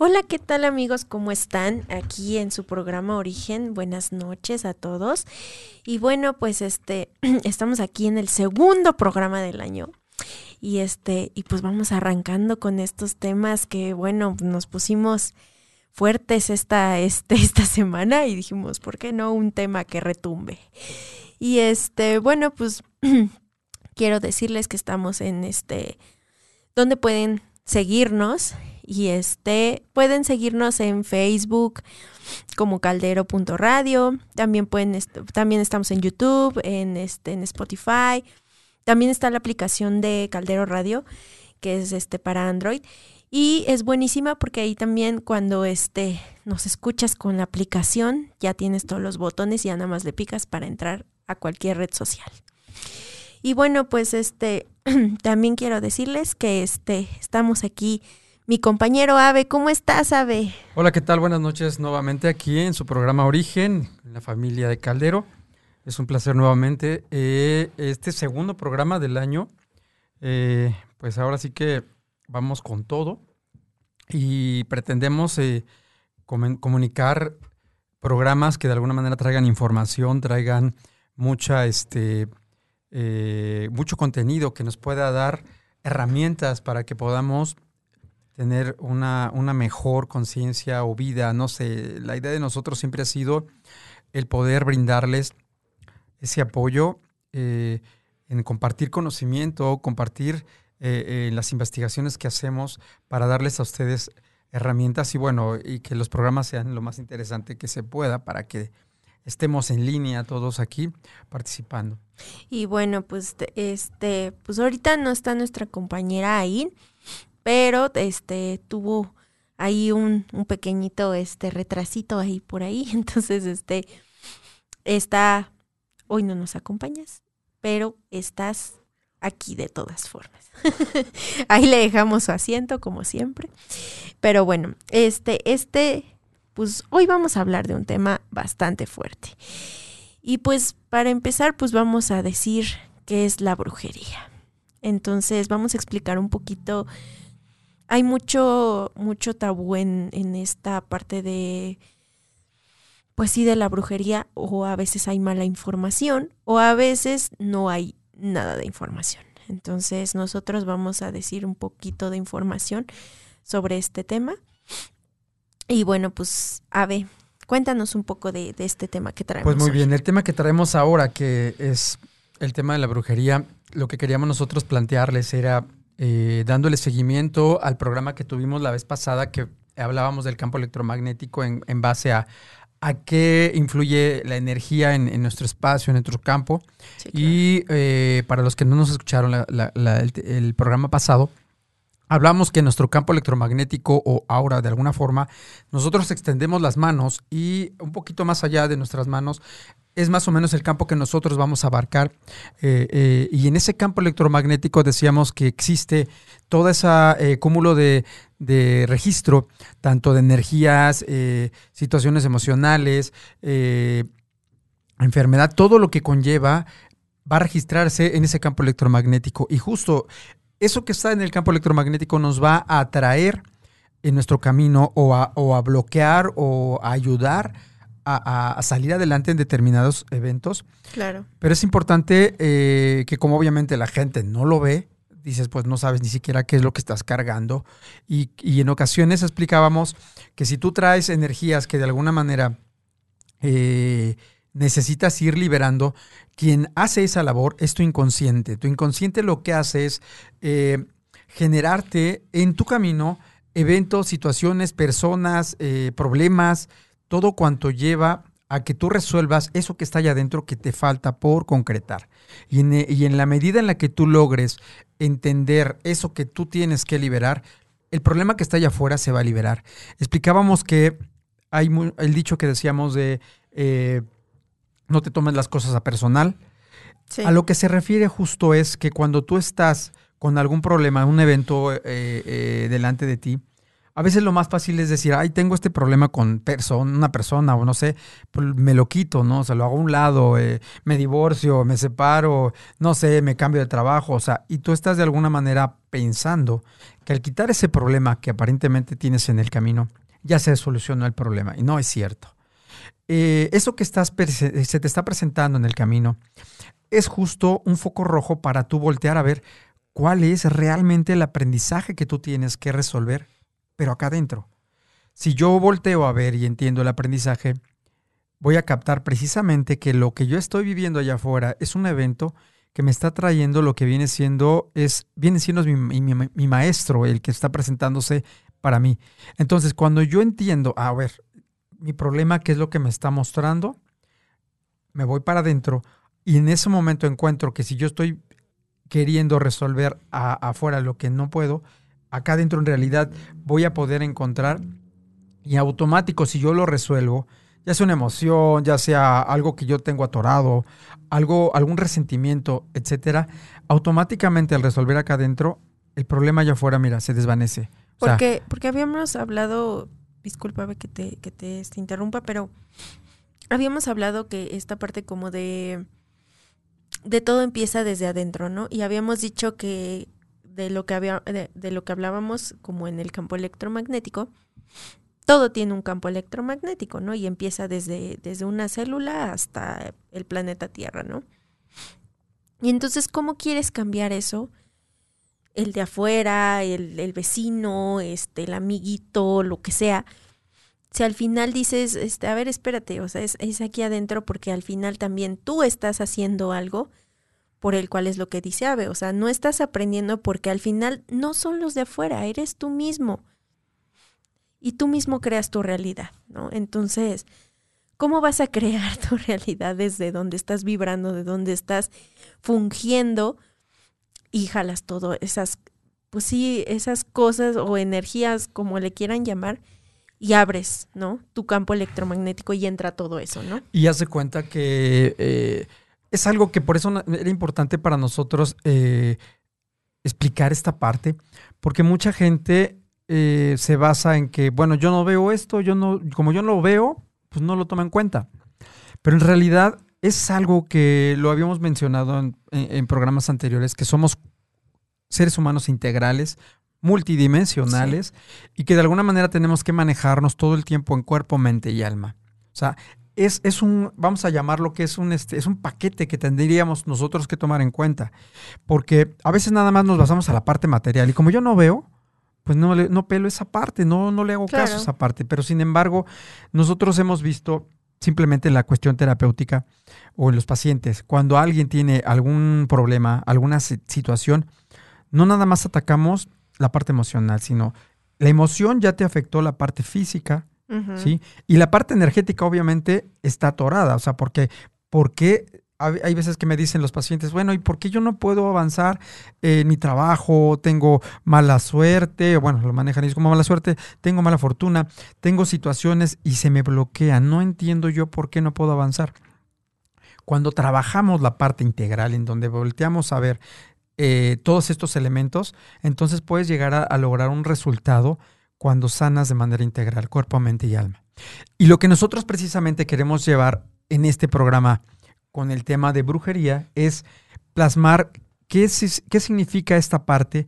Hola, ¿qué tal amigos? ¿Cómo están? Aquí en su programa Origen. Buenas noches a todos. Y bueno, pues este, estamos aquí en el segundo programa del año. Y este, y pues vamos arrancando con estos temas que, bueno, nos pusimos fuertes esta, este, esta semana y dijimos, ¿por qué no un tema que retumbe? Y este, bueno, pues quiero decirles que estamos en este, donde pueden seguirnos y este pueden seguirnos en Facebook como caldero.radio, también pueden también estamos en YouTube, en este en Spotify. También está la aplicación de Caldero Radio que es este para Android y es buenísima porque ahí también cuando este nos escuchas con la aplicación ya tienes todos los botones y ya nada más le picas para entrar a cualquier red social. Y bueno, pues este también quiero decirles que este estamos aquí mi compañero Ave. ¿Cómo estás, Ave? Hola, ¿qué tal? Buenas noches nuevamente aquí en su programa Origen, en la familia de Caldero. Es un placer nuevamente. Eh, este segundo programa del año, eh, pues ahora sí que vamos con todo y pretendemos eh, comunicar programas que de alguna manera traigan información, traigan mucha, este, mucho contenido que nos pueda dar herramientas para que podamos tener una, una mejor conciencia o vida, no sé, la idea de nosotros siempre ha sido el poder brindarles ese apoyo eh, en compartir conocimiento, compartir eh, eh, las investigaciones que hacemos para darles a ustedes herramientas y bueno, y que los programas sean lo más interesante que se pueda para que estemos en línea todos aquí participando. Y bueno, pues este, pues ahorita no está nuestra compañera ahí, pero este tuvo ahí un, un pequeñito este retrasito ahí por ahí, entonces este está hoy no nos acompañas, pero estás aquí de todas formas. ahí le dejamos su asiento como siempre. Pero bueno, este este pues hoy vamos a hablar de un tema bastante fuerte. Y pues para empezar, pues vamos a decir qué es la brujería. Entonces vamos a explicar un poquito hay mucho, mucho tabú en, en esta parte de, pues sí, de la brujería, o a veces hay mala información, o a veces no hay nada de información. Entonces nosotros vamos a decir un poquito de información sobre este tema. Y bueno, pues Ave, cuéntanos un poco de, de este tema que traemos. Pues muy bien, el tema que traemos ahora, que es el tema de la brujería, lo que queríamos nosotros plantearles era eh, dándole seguimiento al programa que tuvimos la vez pasada que hablábamos del campo electromagnético en, base a, a qué influye la energía en, nuestro espacio, en nuestro campo. Y eh, para los que no nos escucharon el, programa pasado, hablamos que nuestro campo electromagnético o aura, de alguna forma, nosotros extendemos las manos y un poquito más allá de nuestras manos es más o menos el campo que nosotros vamos a abarcar. Eh, eh, y en ese campo electromagnético decíamos que existe todo ese eh, cúmulo de, registro, tanto de energías, situaciones emocionales, enfermedad, todo lo que conlleva va a registrarse en ese campo electromagnético. Y justo eso que está en el campo electromagnético nos va a atraer en nuestro camino o a, o a bloquear o a ayudar a, salir adelante en determinados eventos. Claro. Pero es importante eh, que como obviamente la gente no lo ve, dices, pues no sabes ni siquiera qué es lo que estás cargando. Y, en ocasiones explicábamos que si tú traes energías que de alguna manera eh, necesitas ir liberando, quien hace esa labor es tu inconsciente. Tu inconsciente lo que hace es eh, generarte en tu camino eventos, situaciones, personas, problemas, todo cuanto lleva a que tú resuelvas eso que está allá adentro que te falta por concretar. Y en, la medida en la que tú logres entender eso que tú tienes que liberar, el problema que está allá afuera se va a liberar. Explicábamos que hay el dicho que decíamos de eh, no te tomes las cosas a personal. A lo que se refiere justo es que cuando tú estás con algún problema, un evento eh, eh, delante de ti, A veces lo más fácil es decir, ay, tengo este problema con persona, una persona o no sé, pues me lo quito, ¿no? O sea, lo hago a un lado, eh, me divorcio, me separo, no sé, me cambio de trabajo, o sea, y tú estás de alguna manera pensando que al quitar ese problema que aparentemente tienes en el camino, ya se solucionó el problema. Y no es cierto. Eh, eso que estás se te está presentando en el camino es justo un foco rojo para tú voltear a ver cuál es realmente el aprendizaje que tú tienes que resolver, pero acá adentro. Si yo volteo a ver y entiendo el aprendizaje, voy a captar precisamente que lo que yo estoy viviendo allá afuera es un evento que me está trayendo lo que viene siendo es viene siendo mi maestro el que está presentándose para mí. Entonces, cuando yo entiendo, a ver, mi problema, qué es lo que me está mostrando, me voy para adentro y en ese momento encuentro que si yo estoy queriendo resolver afuera lo que no puedo, acá adentro en realidad voy a poder encontrar y automático si yo lo resuelvo, ya sea una emoción, ya sea algo que yo tengo atorado, algo, algún resentimiento, etcétera, automáticamente al resolver acá adentro, el problema allá afuera, mira, se desvanece. Porque, porque habíamos hablado, discúlpame que te, que te interrumpa, pero habíamos hablado que esta parte como de de todo empieza desde adentro, ¿no? Y habíamos dicho que de lo que había, de, lo que hablábamos como en el campo electromagnético, todo tiene un campo electromagnético, ¿no? Y empieza desde, desde una célula hasta el planeta Tierra, ¿no? Y entonces, ¿cómo quieres cambiar eso? El de afuera, el, el vecino, este, el amiguito, lo que sea. Si al final dices, este, a ver, espérate, o sea, es, es aquí adentro porque al final también tú estás haciendo algo por el cual es lo que dice Ave. O sea, no estás aprendiendo porque al final no son los de afuera, eres tú mismo. Y tú mismo creas tu realidad, ¿no? Entonces, ¿cómo vas a crear tu realidad desde donde estás vibrando, de donde estás fungiendo y jalas todo esas, pues sí, esas cosas o energías, como le quieran llamar, y abres, ¿no? Tu campo electromagnético y entra todo eso, ¿no? Y hace cuenta que eh, es algo que por eso era importante para nosotros eh, explicar esta parte, porque mucha gente eh, se basa en que, bueno, yo no veo esto, yo no, como yo no lo veo, pues no lo toma en cuenta. Pero en realidad es algo que lo habíamos mencionado en programas anteriores, que somos seres humanos integrales, multidimensionales y que de alguna manera tenemos que manejarnos todo el tiempo en cuerpo, mente y alma. O sea, es, es un, vamos a llamarlo que es un, este, es un paquete que tendríamos nosotros que tomar en cuenta. Porque a veces nada más nos basamos a la parte material y como yo no veo, pues no, no pelo esa parte, no, no le hago caso a esa parte. Pero sin embargo, nosotros hemos visto simplemente en la cuestión terapéutica o en los pacientes, cuando alguien tiene algún problema, alguna situación, no nada más atacamos la parte emocional, sino la emoción ya te afectó la parte física, ¿sí? Y la parte energética obviamente está atorada, o sea, porque, porque hay veces que me dicen los pacientes, bueno, ¿y por qué yo no puedo avanzar en mi trabajo? Tengo mala suerte, bueno, lo manejan y como mala suerte, tengo mala fortuna, tengo situaciones y se me bloquea, no entiendo yo por qué no puedo avanzar. Cuando trabajamos la parte integral, en donde volteamos a ver eh, todos estos elementos, entonces puedes llegar a, lograr un resultado cuando sanas de manera integral, cuerpo, mente y alma. Y lo que nosotros precisamente queremos llevar en este programa con el tema de brujería es plasmar qué, qué significa esta parte,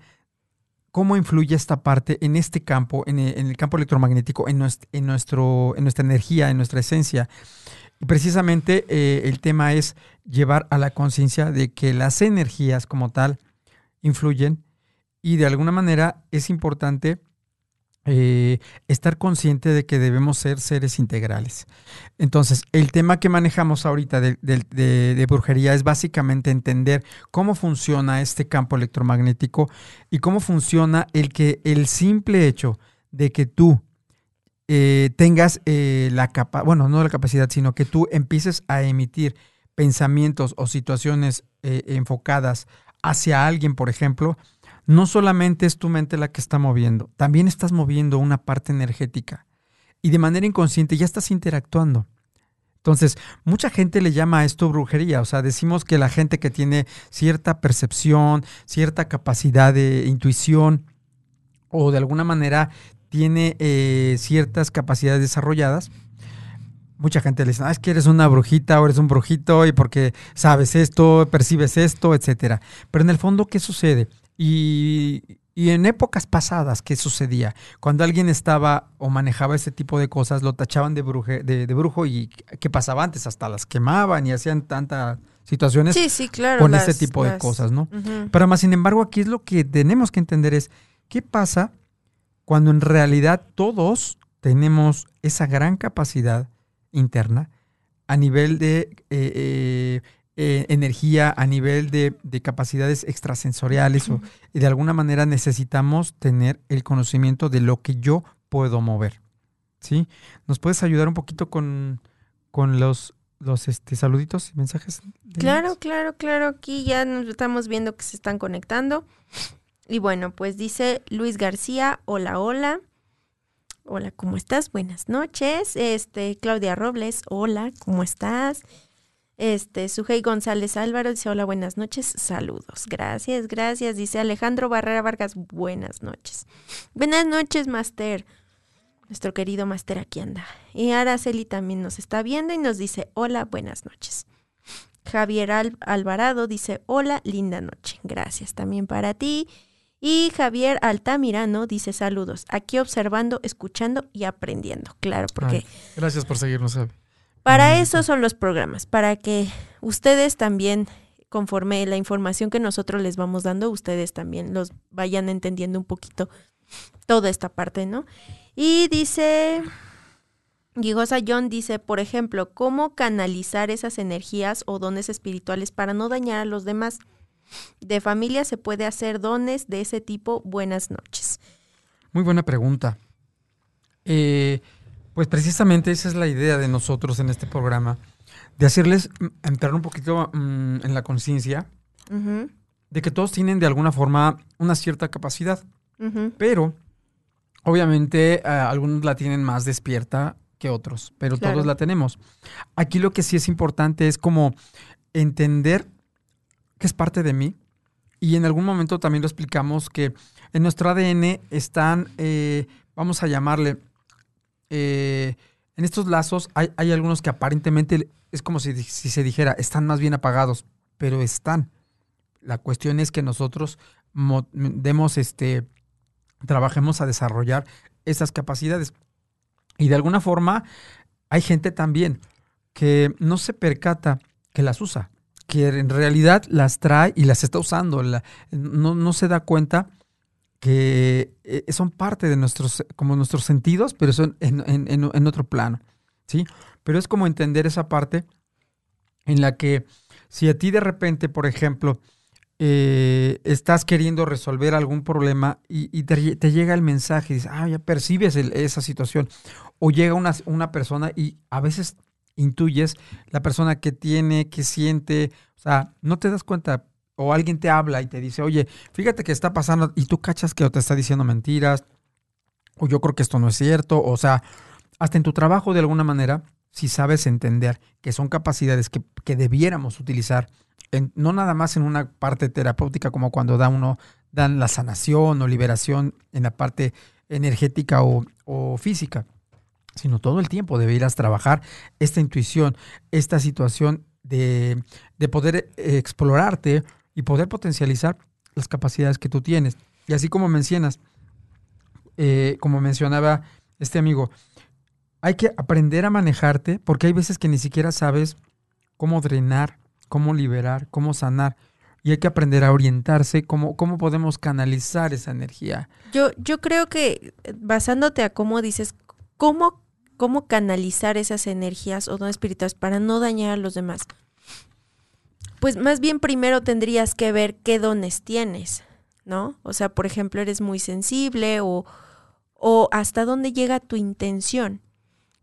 cómo influye esta parte en este campo, en el, campo electromagnético, en, en, nuestro, en nuestra energía, en nuestra esencia. Y precisamente eh, el tema es llevar a la conciencia de que las energías como tal influyen y de alguna manera es importante eh, estar consciente de que debemos ser seres integrales. Entonces, el tema que manejamos ahorita de, brujería es básicamente entender cómo funciona este campo electromagnético y cómo funciona el que el simple hecho de que tú eh, tengas eh, la capacidad, bueno, no la capacidad, sino que tú empieces a emitir pensamientos o situaciones eh, enfocadas hacia alguien, por ejemplo, no solamente es tu mente la que está moviendo, también estás moviendo una parte energética y de manera inconsciente ya estás interactuando. Entonces, mucha gente le llama a esto brujería, o sea, decimos que la gente que tiene cierta percepción, cierta capacidad de intuición o de alguna manera tiene eh, ciertas capacidades desarrolladas. Mucha gente le dice, ah, es que eres una brujita o eres un brujito y porque sabes esto, percibes esto, etcétera. Pero en el fondo, ¿qué sucede? Y, y en épocas pasadas, ¿qué sucedía? Cuando alguien estaba o manejaba ese tipo de cosas, lo tachaban de, bruje, de, brujo y ¿qué pasaba antes? Hasta las quemaban y hacían tantas situaciones sí, sí, claro, con ese tipo de cosas, ¿no? Pero más sin embargo, aquí es lo que tenemos que entender es, ¿qué pasa cuando en realidad todos tenemos esa gran capacidad interna a nivel de... Eh, eh, eh, energía, a nivel de, capacidades extrasensoriales o, y de alguna manera necesitamos tener el conocimiento de lo que yo puedo mover. ¿Sí? ¿Nos puedes ayudar un poquito con, con los, los este, saluditos y mensajes? Claro, claro, claro. Aquí ya nos estamos viendo que se están conectando. Y bueno, pues dice Luis García, hola, hola. Hola, ¿cómo estás? Buenas noches. Este, Claudia Robles, hola, ¿cómo estás? Este, Sujei González Álvaro dice, hola, buenas noches, saludos. Gracias, gracias. Dice Alejandro Barrera Vargas, buenas noches. Buenas noches, Master. Nuestro querido Master aquí anda. Y Araceli también nos está viendo y nos dice, hola, buenas noches. Javier Alvarado dice, hola, linda noche. Gracias también para ti. Y Javier Altamirano dice saludos, aquí observando, escuchando y aprendiendo. Claro, porque... gracias por seguirnos, para eso son los programas, para que ustedes también, conforme la información que nosotros les vamos dando, ustedes también los vayan entendiendo un poquito toda esta parte, ¿no? Y dice, Gigosa John dice, por ejemplo, ¿cómo canalizar esas energías o dones espirituales para no dañar a los demás? De familia se puede hacer dones de ese tipo. Buenas noches. Muy buena pregunta. Eh, pues precisamente esa es la idea de nosotros en este programa, de hacerles entrar un poquito mm, en la conciencia de que todos tienen de alguna forma una cierta capacidad, pero obviamente algunos la tienen más despierta que otros, pero todos la tenemos. Aquí lo que sí es importante es como entender que es parte de mí y en algún momento también lo explicamos que en nuestro ADN están, eh, vamos a llamarle, eh, en estos lazos hay, algunos que aparentemente es como si, se dijera, están más bien apagados, pero están. La cuestión es que nosotros demos este, trabajemos a desarrollar esas capacidades. Y de alguna forma hay gente también que no se percata que las usa, que en realidad las trae y las está usando, no, no se da cuenta que eh, son parte de nuestros, como nuestros sentidos, pero son en, otro plano, ¿sí? Pero es como entender esa parte en la que si a ti de repente, por ejemplo, eh, estás queriendo resolver algún problema y, te, llega el mensaje y dices, ah, ya percibes esa situación, o llega una, una persona y a veces intuyes la persona que tiene, que siente, o sea, no te das cuenta, o alguien te habla y te dice, oye, fíjate que está pasando y tú cachas que te está diciendo mentiras, o yo creo que esto no es cierto, o sea, hasta en tu trabajo de alguna manera, si sabes entender que son capacidades que, debiéramos utilizar, en, no nada más en una parte terapéutica como cuando da uno, dan la sanación o liberación en la parte energética o, o física, sino todo el tiempo deberías trabajar esta intuición, esta situación de, de poder explorarte y poder potencializar las capacidades que tú tienes. Y así como mencionas, eh, como mencionaba este amigo, hay que aprender a manejarte porque hay veces que ni siquiera sabes cómo drenar, cómo liberar, cómo sanar. Y hay que aprender a orientarse, cómo, cómo podemos canalizar esa energía. Yo, yo creo que basándote a cómo dices, cómo, cómo canalizar esas energías o no espirituales para no dañar a los demás pues más bien primero tendrías que ver qué dones tienes, ¿no? O sea, por ejemplo, eres muy sensible o, o hasta dónde llega tu intención.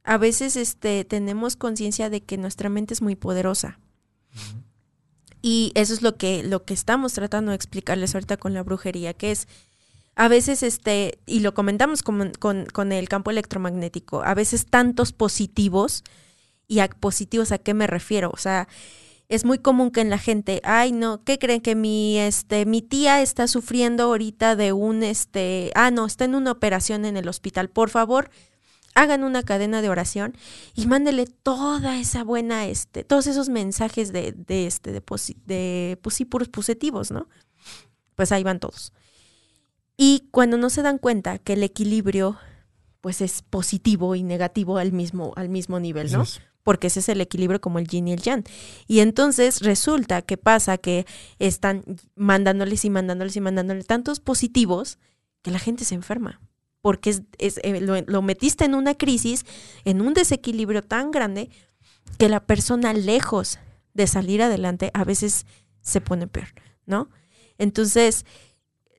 A veces este, tenemos conciencia de que nuestra mente es muy poderosa. Y eso es lo que, lo que estamos tratando de explicarles ahorita con la brujería, que es a veces, este, y lo comentamos con, con, con el campo electromagnético, a veces tantos positivos, y a positivos a qué me refiero, o sea, es muy común que en la gente, ay no, ¿qué creen que mi este mi tía está sufriendo ahorita de un este, ah no, está en una operación en el hospital, por favor, hagan una cadena de oración y mándele toda esa buena este, todos esos mensajes de de este de, de pues sí, puros positivos, ¿no? Pues ahí van todos. Y cuando no se dan cuenta que el equilibrio pues es positivo y negativo al mismo al mismo nivel, ¿no? Porque ese es el equilibrio como el yin y el yang. Y entonces resulta que pasa que están mandándoles y mandándoles y mandándoles tantos positivos que la gente se enferma, porque es, eh, lo, metiste en una crisis, en un desequilibrio tan grande, que la persona lejos de salir adelante a veces se pone peor, ¿no? Entonces,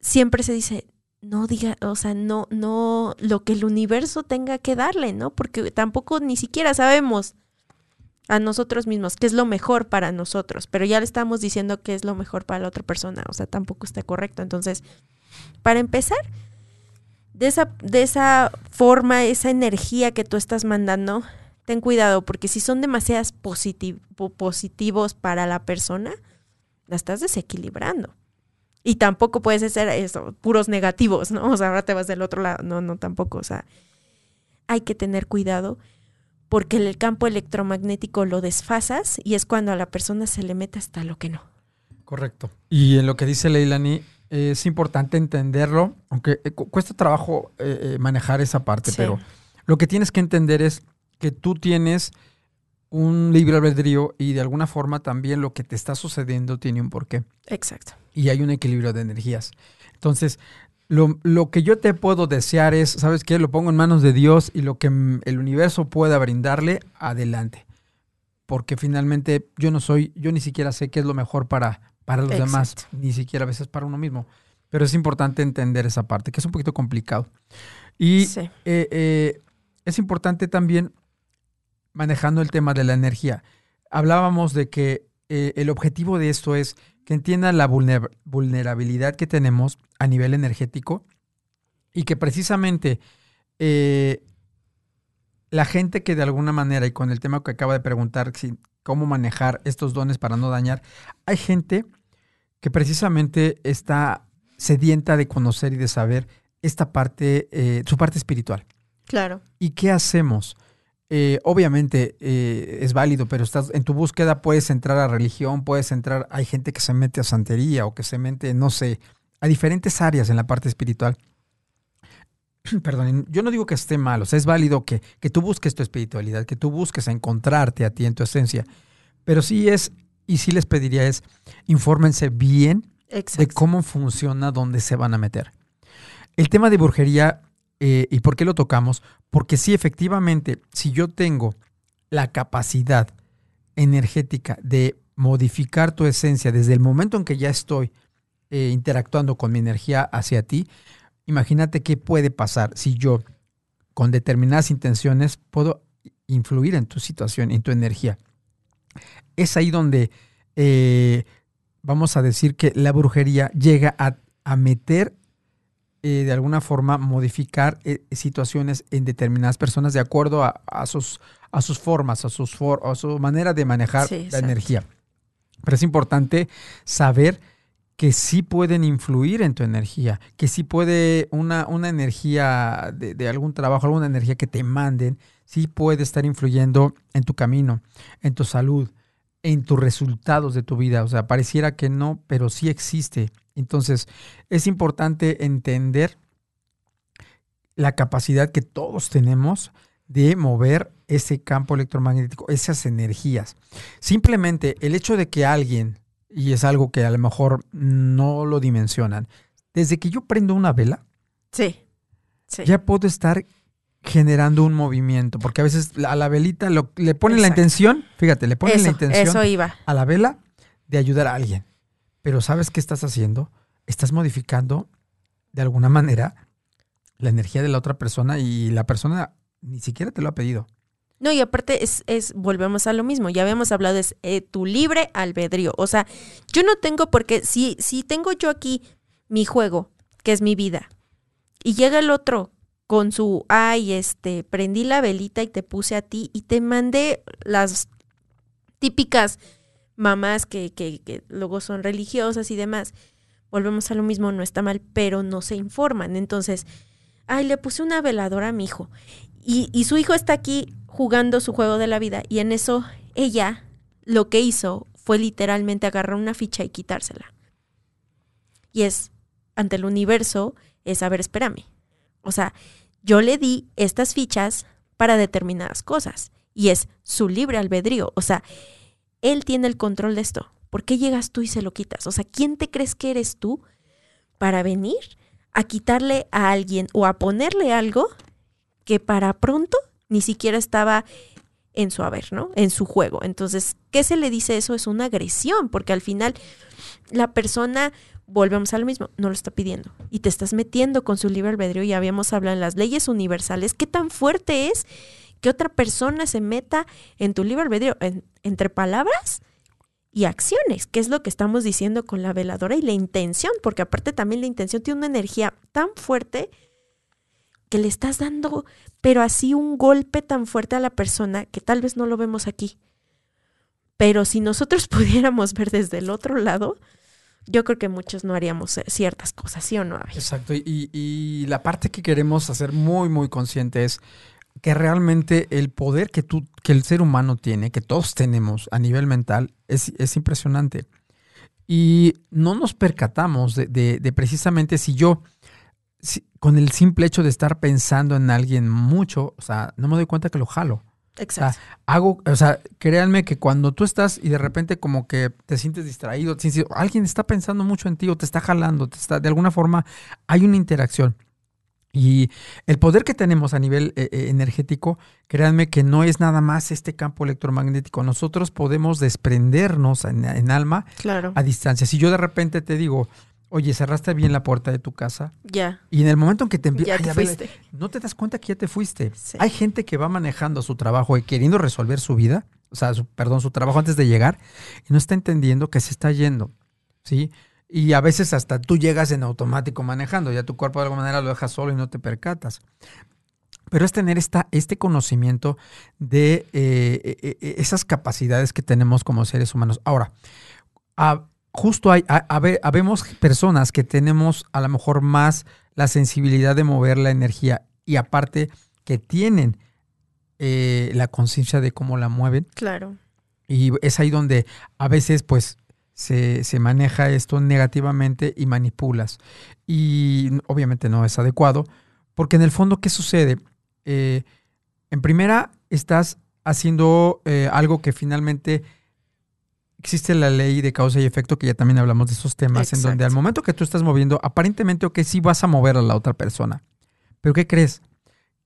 siempre se dice, no diga, o sea, no, no, lo que el universo tenga que darle, ¿no? Porque tampoco ni siquiera sabemos a nosotros mismos, qué es lo mejor para nosotros, pero ya le estamos diciendo qué es lo mejor para la otra persona, o sea, tampoco está correcto. Entonces, para empezar, de esa, de esa forma, esa energía que tú estás mandando, ten cuidado, porque si son demasiadas positivos para la persona, la estás desequilibrando. Y tampoco puedes ser eso, puros negativos, ¿no? O sea, ahora te vas del otro lado. No, no, tampoco. O sea, hay que tener cuidado porque el campo electromagnético lo desfasas y es cuando a la persona se le mete hasta lo que no. Correcto. Y en lo que dice Leilani, es importante entenderlo, aunque eh, cuesta trabajo eh, eh, manejar esa parte, pero lo que tienes que entender es que tú tienes un libre albedrío y de alguna forma también lo que te está sucediendo tiene un porqué. Exacto. Y hay un equilibrio de energías. Entonces, lo, que yo te puedo desear es, ¿sabes qué? Lo pongo en manos de Dios y lo que el universo pueda brindarle, adelante. Porque finalmente yo no soy, yo ni siquiera sé qué es lo mejor para, para los demás, ni siquiera a veces para uno mismo. Pero es importante entender esa parte, que es un poquito complicado. Y eh, eh, es importante también manejando el tema de la energía. Hablábamos de que eh, el objetivo de esto es que entiendan la vulnerabilidad que tenemos a nivel energético y que precisamente eh, la gente que de alguna manera, y con el tema que acaba de preguntar, cómo manejar estos dones para no dañar, hay gente que precisamente está sedienta de conocer y de saber esta parte, eh, su parte espiritual. Claro. ¿Y qué hacemos? Eh, obviamente eh, es válido, pero estás en tu búsqueda puedes entrar a religión, puedes entrar, hay gente que se mete a santería o que se mete, no sé, a diferentes áreas en la parte espiritual. Perdón, yo no digo que esté mal, o sea, es válido que, que tú busques tu espiritualidad, que tú busques encontrarte a ti en tu esencia, pero sí es, y sí les pediría es, infórmense bien de cómo funciona, dónde se van a meter. El tema de brujería eh, ¿Y por qué lo tocamos? Porque sí, efectivamente, si yo tengo la capacidad energética de modificar tu esencia desde el momento en que ya estoy eh, interactuando con mi energía hacia ti, imagínate qué puede pasar si yo con determinadas intenciones puedo influir en tu situación, en tu energía. Es ahí donde eh, vamos a decir que la brujería llega a, a meter eh, de alguna forma modificar eh, situaciones en determinadas personas de acuerdo a, sus, a sus formas, a, sus a su manera de manejar la energía. Pero es importante saber que sí pueden influir en tu energía, que sí puede una, una energía de, de, algún trabajo, alguna energía que te manden, sí puede estar influyendo en tu camino, en tu salud, en tus resultados de tu vida. O sea, pareciera que no, pero sí existe. Entonces, es importante entender la capacidad que todos tenemos de mover ese campo electromagnético, esas energías. Simplemente el hecho de que alguien, y es algo que a lo mejor no lo dimensionan, desde que yo prendo una vela, sí, ya puedo estar generando un movimiento, porque a veces a la velita le ponen la intención, fíjate, le ponen la intención iba. a la vela de ayudar a alguien. Pero ¿sabes qué estás haciendo? Estás modificando de alguna manera la energía de la otra persona y la persona ni siquiera te lo ha pedido. No, y aparte es, es volvemos a lo mismo, ya habíamos hablado, es eh, tu libre albedrío. O sea, yo no tengo por qué, si, si tengo yo aquí mi juego, que es mi vida, y llega el otro con su, ay, este, prendí la velita y te puse a ti y te mandé las típicas mamás que, que, que luego son religiosas y demás, volvemos a lo mismo, no está mal, pero no se informan. Entonces, ay, le puse una veladora a mi hijo y, y, su hijo está aquí jugando su juego de la vida y en eso ella lo que hizo fue literalmente agarrar una ficha y quitársela. Y es, ante el universo, es, a ver, espérame. O sea, yo le di estas fichas para determinadas cosas y es su libre albedrío. O sea, él tiene el control de esto. ¿Por qué llegas tú y se lo quitas? O sea, ¿quién te crees que eres tú para venir a quitarle a alguien o a ponerle algo que para pronto ni siquiera estaba en su haber, ¿no? En su juego. Entonces, ¿qué se le dice eso? Es una agresión, porque al final la persona, volvemos a lo mismo, no lo está pidiendo. Y te estás metiendo con su libre albedrío, ya habíamos hablado en las leyes universales, ¿qué tan fuerte es que otra persona se meta en tu libre albedrío? Entre palabras y acciones, que es lo que estamos diciendo con la veladora y la intención, porque aparte también la intención tiene una energía tan fuerte que le estás dando, pero así un golpe tan fuerte a la persona que tal vez no lo vemos aquí. Pero si nosotros pudiéramos ver desde el otro lado, yo creo que muchos no haríamos ciertas cosas, ¿sí o no? Exacto, y, y la parte que queremos hacer muy, muy consciente es que realmente el poder que tú, que el ser humano tiene, que todos tenemos a nivel mental, es, es impresionante. Y no nos percatamos de, de, precisamente si yo, con el simple hecho de estar pensando en alguien mucho, o sea, no me doy cuenta que lo jalo. Exacto. O sea, hago, o sea, créanme que cuando tú estás y de repente como que te sientes distraído, alguien está pensando mucho en ti o te está jalando, te está, de alguna forma hay una interacción. Y el poder que tenemos a nivel eh, eh, energético, créanme que no es nada más este campo electromagnético. Nosotros podemos desprendernos en, alma a distancia. Si yo de repente te digo, oye, cerraste bien la puerta de tu casa. Ya. Y en el momento en que te envías, no te das cuenta que ya te fuiste. Hay gente que va manejando su trabajo y queriendo resolver su vida, o sea, perdón, su trabajo antes de llegar, y no está entendiendo que se está yendo. ¿Sí? Y a veces hasta tú llegas en automático manejando, ya tu cuerpo de alguna manera lo dejas solo y no te percatas. Pero es tener esta, este conocimiento de eh, eh, eh, esas capacidades que tenemos como seres humanos. Ahora, justo hay, habemos personas que tenemos a lo mejor más la sensibilidad de mover la energía y aparte que tienen la conciencia de cómo la mueven. Claro. Y es ahí donde a veces, pues, se, se, maneja esto negativamente y manipulas. Y obviamente no es adecuado, porque en el fondo, ¿qué sucede? Eh, en primera, estás haciendo eh, algo que finalmente existe la ley de causa y efecto, que ya también hablamos de esos temas, en donde al momento que tú estás moviendo, aparentemente, ok, sí vas a mover a la otra persona. Pero ¿qué crees?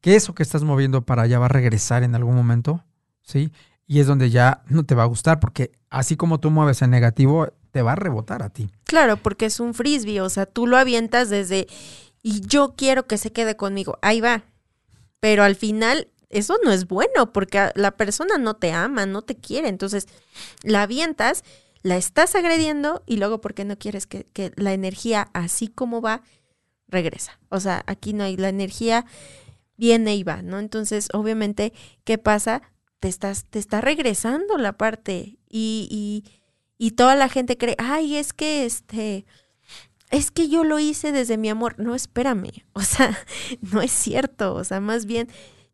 Que eso que estás moviendo para allá va a regresar en algún momento, ¿sí? Y es donde ya no te va a gustar, porque así como tú mueves en negativo, te va a rebotar a ti. Claro, porque es un frisbee, o sea, tú lo avientas desde, y yo quiero que se quede conmigo, ahí va. Pero al final eso no es bueno, porque la persona no te ama, no te quiere, entonces la avientas, la estás agrediendo y luego porque no quieres que, que la energía así como va, regresa. O sea, aquí no hay la energía viene y va, ¿no? Entonces, obviamente, ¿qué pasa? Te estás, te está regresando la parte y, y, y toda la gente cree, ay, es que este, es que yo lo hice desde mi amor. No, espérame, o sea, no es cierto, o sea, más bien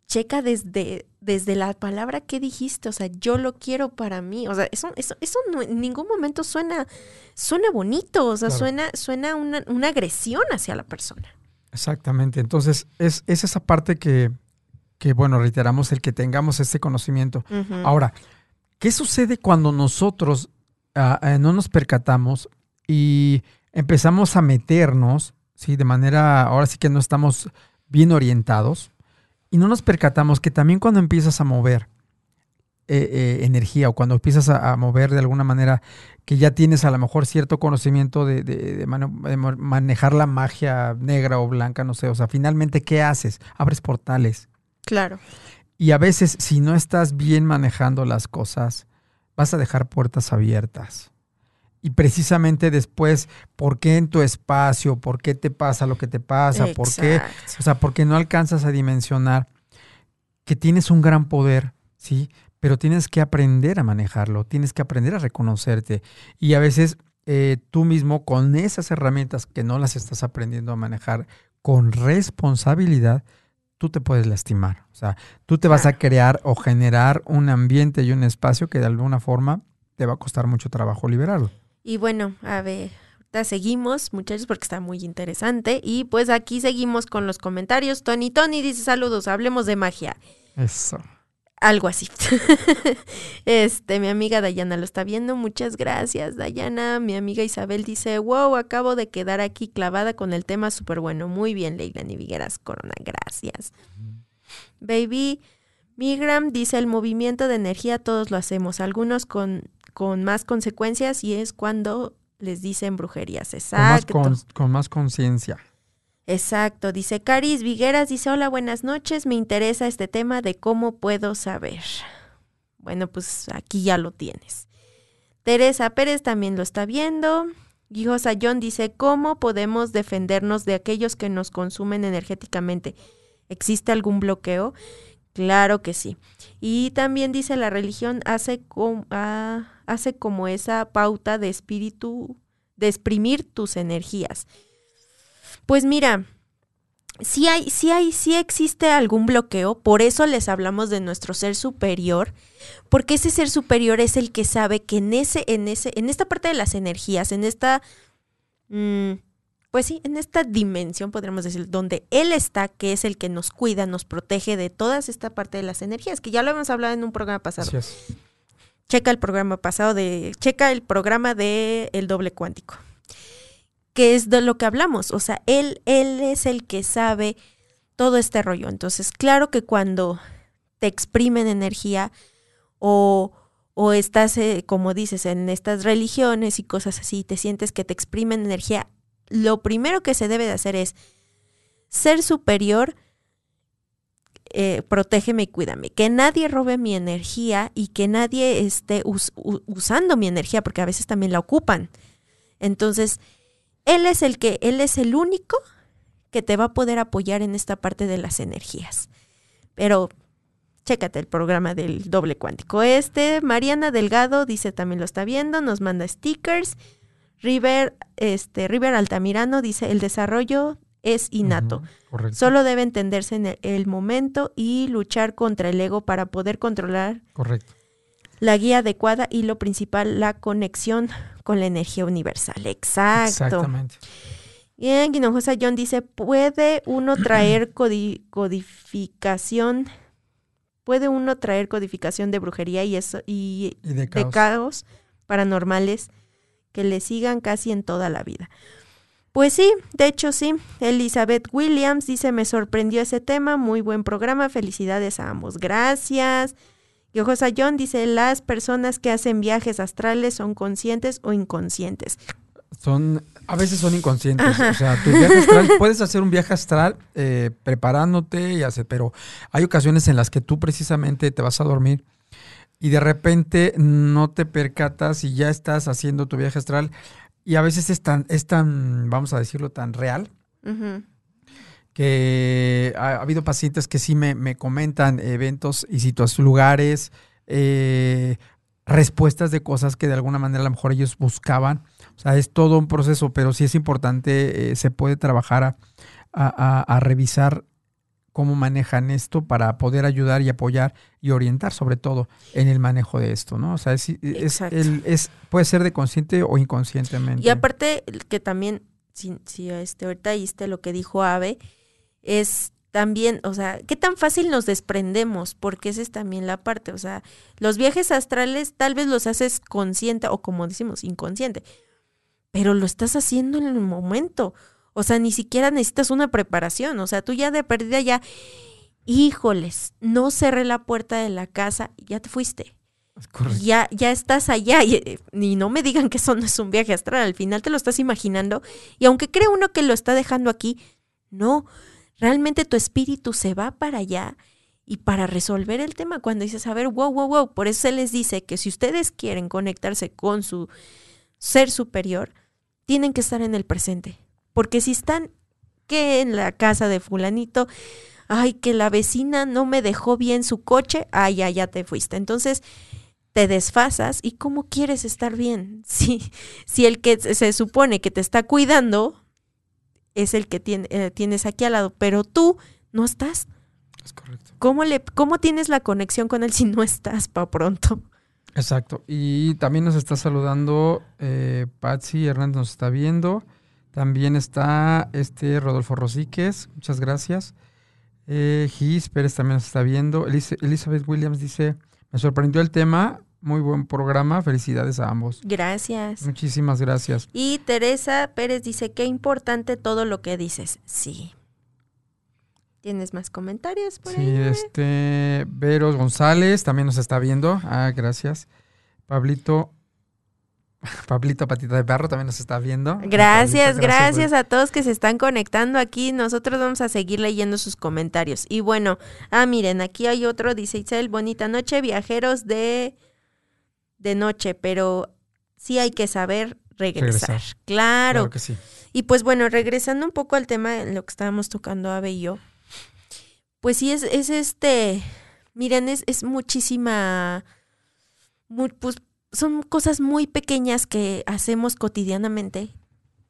checa desde, desde la palabra que dijiste, o sea, yo lo quiero para mí, o sea, eso, eso, eso no, en ningún momento suena, suena bonito, o sea, suena, suena una, una, agresión hacia la persona. Exactamente, entonces es, es esa parte que, que, bueno, reiteramos el que tengamos este conocimiento. Ahora, ¿qué sucede cuando nosotros ah, eh, no nos percatamos y empezamos a meternos, ¿sí? De manera, ahora sí que no estamos bien orientados y no nos percatamos que también cuando empiezas a mover eh, eh, energía o cuando empiezas a, mover de alguna manera que ya tienes a lo mejor cierto conocimiento de, de, manejar la magia negra o blanca, no sé, o sea, finalmente, ¿qué haces? Abres portales Claro. Y a veces, si no estás bien manejando las cosas, vas a dejar puertas abiertas. Y precisamente después, ¿por qué en tu espacio? ¿Por qué te pasa lo que te pasa? ¿Por qué? O sea, porque no alcanzas a dimensionar que tienes un gran poder, ¿sí? pero tienes que aprender a manejarlo, tienes que aprender a reconocerte. Y a veces eh, tú mismo con esas herramientas que no las estás aprendiendo a manejar con responsabilidad, tú te puedes lastimar. O sea, tú te vas a crear o generar un ambiente y un espacio que de alguna forma te va a costar mucho trabajo liberarlo. Y bueno, a ver, seguimos, muchachos, porque está muy interesante. Y pues aquí seguimos con los comentarios. Tony Tony dice saludos, hablemos de magia. Eso. Algo así. este, mi amiga Dayana lo está viendo. Muchas gracias, Dayana. Mi amiga Isabel dice, wow, acabo de quedar aquí clavada con el tema súper bueno. Muy bien, Leila Nivigueras Corona. Gracias. Baby Migram dice, el movimiento de energía todos lo hacemos, algunos con, con más consecuencias y es cuando les dicen brujerías. Exacto. Con más conciencia. Exacto, dice Caris Vigueras, dice hola, buenas noches, me interesa este tema de cómo puedo saber. Bueno, pues aquí ya lo tienes. Teresa Pérez también lo está viendo. Guijo Sayón dice, ¿cómo podemos defendernos de aquellos que nos consumen energéticamente? ¿Existe algún bloqueo? Claro que sí. Y también dice, la religión hace, ah, hace como esa pauta de espíritu, de exprimir tus energías. Pues mira, si hay, si hay, si existe algún bloqueo, por eso les hablamos de nuestro ser superior, porque ese ser superior es el que sabe que en ese, en ese, en esta parte de las energías, en esta, mm, pues sí, en esta dimensión, podríamos decir, donde él está, que es el que nos cuida, nos protege de toda esta parte de las energías, que ya lo hemos hablado en un programa pasado. Checa el programa pasado de, checa el programa de el doble cuántico que es de lo que hablamos. O sea, él, él es el que sabe todo este rollo. Entonces, claro que cuando te exprimen energía o, o estás, eh, como dices, en estas religiones y cosas así, te sientes que te exprimen energía, lo primero que se debe de hacer es ser superior, eh, protégeme y cuídame, que nadie robe mi energía y que nadie esté usando mi energía, porque a veces también la ocupan. Entonces, él es el que, Él es el único que te va a poder apoyar en esta parte de las energías. Pero chécate el programa del doble cuántico. Este, Mariana Delgado dice también lo está viendo, nos manda stickers. River, este, River Altamirano dice el desarrollo es innato. Solo debe entenderse en el, momento y luchar contra el ego para poder controlar correcto. La guía adecuada y lo principal, la conexión con la energía universal. Exacto. Exactamente. Bien, Guinojosa John dice, ¿puede uno traer codificación? ¿Puede uno traer codificación de brujería y eso y, de, caos. paranormales que le sigan casi en toda la vida? Pues sí, de hecho sí. Elizabeth Williams dice, me sorprendió ese tema, muy buen programa, felicidades a ambos. Gracias. Y José John dice, las personas que hacen viajes astrales son conscientes o inconscientes. Son, a veces son inconscientes. O sea, tu viaje astral, puedes hacer un viaje astral eh, preparándote y hacer, pero hay ocasiones en las que tú precisamente te vas a dormir y de repente no te percatas y ya estás haciendo tu viaje astral y a veces es tan, es tan vamos a decirlo, tan real que ha, habido pacientes que sí me, comentan eventos y situaciones, lugares, eh, respuestas de cosas que de alguna manera a lo mejor ellos buscaban. O sea, es todo un proceso, pero sí es importante, eh, se puede trabajar a, revisar cómo manejan esto para poder ayudar y apoyar y orientar sobre todo en el manejo de esto, ¿no? O sea, es, es, puede ser de consciente o inconscientemente. Y aparte que también, si, si este, ahorita oíste lo que dijo Ave, es también, o sea, qué tan fácil nos desprendemos, porque esa es también la parte, o sea, los viajes astrales tal vez los haces consciente o como decimos, inconsciente, pero lo estás haciendo en el momento, o sea, ni siquiera necesitas una preparación, o sea, tú ya de perdida ya, híjoles, no cerré la puerta de la casa, ya te fuiste. Ya, ya estás allá y, y, no me digan que eso no es un viaje astral, al final te lo estás imaginando y aunque cree uno que lo está dejando aquí, no, realmente tu espíritu se va para allá y para resolver el tema cuando dices, a ver, wow, wow, wow, por eso se les dice que si ustedes quieren conectarse con su ser superior, tienen que estar en el presente, porque si están que en la casa de fulanito, ay, que la vecina no me dejó bien su coche, ay, ya, ya te fuiste. Entonces, te desfasas y cómo quieres estar bien. Si, si el que se supone que te está cuidando es el que tiene, eh, tienes aquí al lado, pero tú no estás. Es correcto. ¿Cómo, le, ¿Cómo tienes la conexión con él si no estás para pronto? Exacto. Y también nos está saludando eh, Patsy Hernández, nos está viendo. También está este Rodolfo Rosiques, muchas gracias. Eh, Gis Pérez también nos está viendo. Elizabeth Williams dice, me sorprendió el tema, muy buen programa, felicidades a ambos. Gracias. Muchísimas gracias. Y Teresa Pérez dice, qué importante todo lo que dices. Sí. ¿Tienes más comentarios por sí, ahí? este, Veros González también nos está viendo. Ah, gracias. Pablito, Pablito Patita de Perro también nos está viendo. Gracias, gracias, a todos que se están conectando aquí. Nosotros vamos a seguir leyendo sus comentarios. Y bueno, ah, miren, aquí hay otro, dice Isabel, bonita noche, viajeros de, de noche, pero sí hay que saber regresar. Claro. Claro que sí. Y pues bueno, regresando un poco al tema en lo que estábamos tocando Ave y yo, pues sí es, es este, miren, es, es muchísima, muy, pues son cosas muy pequeñas que hacemos cotidianamente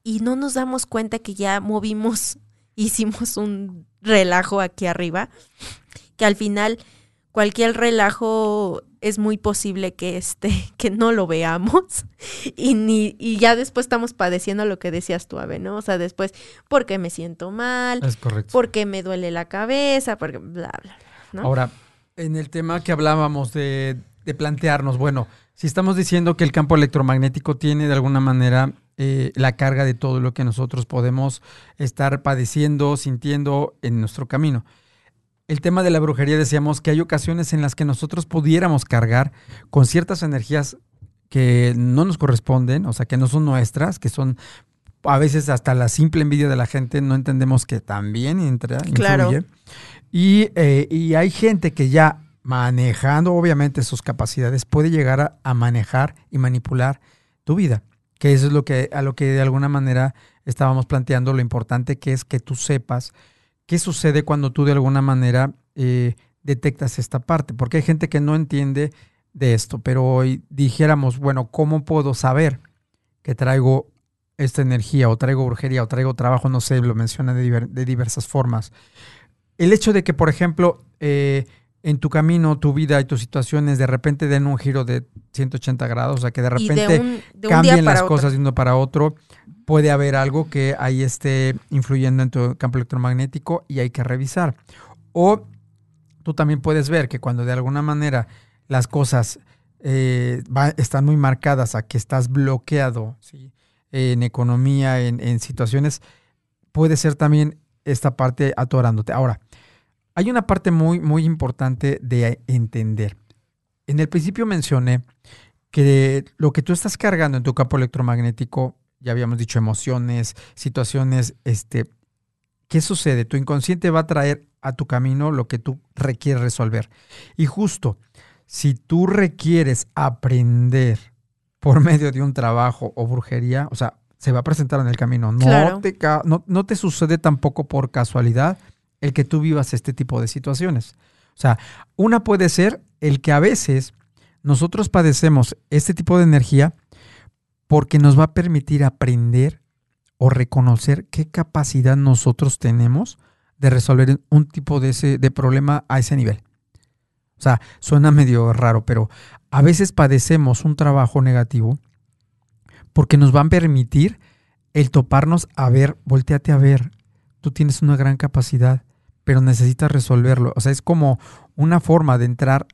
y no nos damos cuenta que ya movimos, hicimos un relajo aquí arriba, que al final cualquier relajo es muy posible que este que no lo veamos y ni y ya después estamos padeciendo lo que decías tú Ave, ¿no? O sea, después porque me siento mal, Es correcto. porque me duele la cabeza, porque bla bla, bla ¿no? Ahora, en el tema que hablábamos de, de plantearnos, bueno, si estamos diciendo que el campo electromagnético tiene de alguna manera eh, la carga de todo lo que nosotros podemos estar padeciendo, sintiendo en nuestro camino. El tema de la brujería decíamos que hay ocasiones en las que nosotros pudiéramos cargar con ciertas energías que no nos corresponden, o sea, que no son nuestras, que son a veces hasta la simple envidia de la gente, no entendemos que también entra, Claro. influye. Y, eh, y hay gente que ya manejando obviamente sus capacidades puede llegar a, a manejar y manipular tu vida, que eso es lo que a lo que de alguna manera estábamos planteando, lo importante que es que tú sepas qué sucede cuando tú de alguna manera eh, detectas esta parte, porque hay gente que no entiende de esto, pero hoy dijéramos, bueno, ¿cómo puedo saber que traigo esta energía o traigo brujería o traigo trabajo? No sé, lo menciona de, diver- de diversas formas. El hecho de que, por ejemplo, eh, en tu camino, tu vida y tus situaciones de repente den un giro de 180 grados, o sea, que de repente de un, de un día cambien las otro. cosas de uno para otro, puede haber algo que ahí esté influyendo en tu campo electromagnético y hay que revisar. O tú también puedes ver que cuando de alguna manera las cosas eh, están muy marcadas a que estás bloqueado en economía, en, en situaciones, puede ser también esta parte atorándote. Ahora, hay una parte muy, muy importante de entender. En el principio mencioné que lo que tú estás cargando en tu campo electromagnético, ya habíamos dicho emociones, situaciones, este, ¿qué sucede? Tu inconsciente va a traer a tu camino lo que tú requieres resolver. Y justo, si tú requieres aprender por medio de un trabajo o brujería, o sea, se va a presentar en el camino. No, Claro. te, no, no te sucede tampoco por casualidad el que tú vivas este tipo de situaciones. O sea, una puede ser el que a veces nosotros padecemos este tipo de energía porque nos va a permitir aprender o reconocer qué capacidad nosotros tenemos de resolver un tipo de, ese, problema a ese nivel. O sea, suena medio raro, pero a veces padecemos un trabajo negativo porque nos van a permitir el toparnos a ver, volteate a ver, tú tienes una gran capacidad, pero necesitas resolverlo. O sea, es como una forma de entrar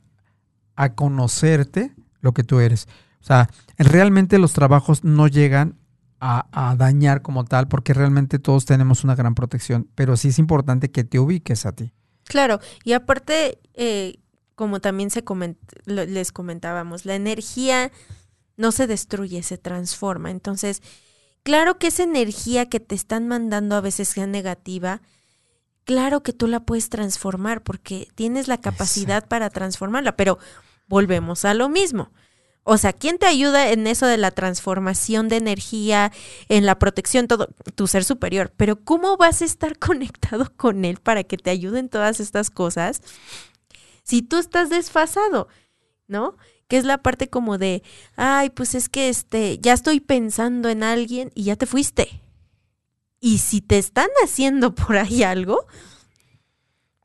a conocerte lo que tú eres. O sea, realmente los trabajos no llegan a, a dañar como tal, porque realmente todos tenemos una gran protección, pero sí es importante que te ubiques a ti. Claro, y aparte, eh, como también se coment- les comentábamos, la energía no se destruye, se transforma. Entonces, claro que esa energía que te están mandando a veces sea negativa, claro que tú la puedes transformar porque tienes la capacidad para transformarla, pero volvemos a lo mismo. O sea, ¿quién te ayuda en eso de la transformación de energía, en la protección, todo? Tu ser superior. Pero ¿cómo vas a estar conectado con él para que te ayuden todas estas cosas si tú estás desfasado? ¿No? Que es la parte como de, ay, pues es que este, ya estoy pensando en alguien y ya te fuiste. Y si te están haciendo por ahí algo,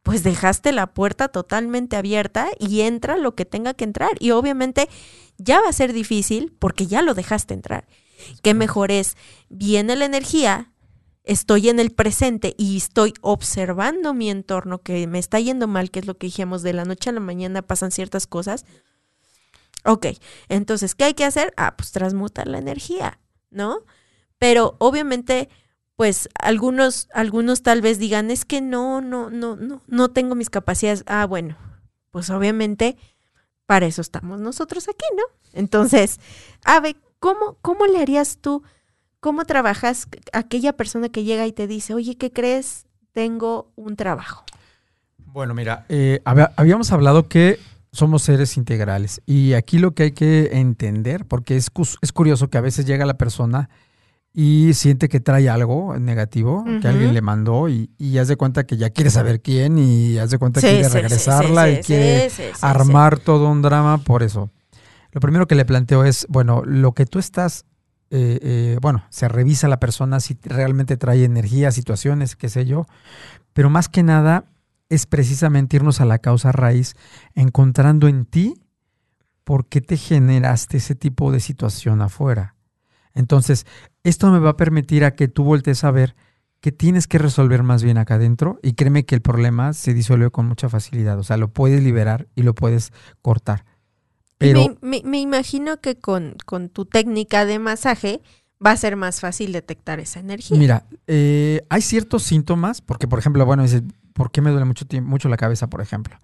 pues dejaste la puerta totalmente abierta y entra lo que tenga que entrar. Y obviamente ya va a ser difícil porque ya lo dejaste entrar. ¿Qué mejor es? Viene la energía, estoy en el presente y estoy observando mi entorno que me está yendo mal, que es lo que dijimos, de la noche a la mañana pasan ciertas cosas. Ok, entonces, ¿qué hay que hacer? Ah, pues transmutar la energía, ¿no? Pero obviamente, pues algunos, algunos tal vez digan, es que no, no, no, no, no tengo mis capacidades. Ah, bueno, pues obviamente para eso estamos nosotros aquí, ¿no? Entonces, Ave, ¿cómo, cómo le harías tú? ¿Cómo trabajas aquella persona que llega y te dice, oye, ¿qué crees? Tengo un trabajo. Bueno, mira, eh, habíamos hablado que somos seres integrales y aquí lo que hay que entender, porque es, es curioso que a veces llega la persona y siente que trae algo negativo que alguien le mandó y, y haz de cuenta que ya quiere saber quién y haz de cuenta que quiere regresarla y quiere armar todo un drama por eso. Lo primero que le planteo es, bueno, lo que tú estás, eh, eh, bueno, se revisa la persona si realmente trae energía, situaciones, qué sé yo, pero más que nada es precisamente irnos a la causa raíz, encontrando en ti por qué te generaste ese tipo de situación afuera. Entonces, esto me va a permitir a que tú voltees a ver que tienes que resolver más bien acá adentro y créeme que el problema se disuelve con mucha facilidad, o sea, lo puedes liberar y lo puedes cortar. Pero me, imagino que con, con, tu técnica de masaje va a ser más fácil detectar esa energía. Mira, eh, hay ciertos síntomas, porque por ejemplo, bueno, dices, ¿por qué me duele mucho, mucho la cabeza, por ejemplo?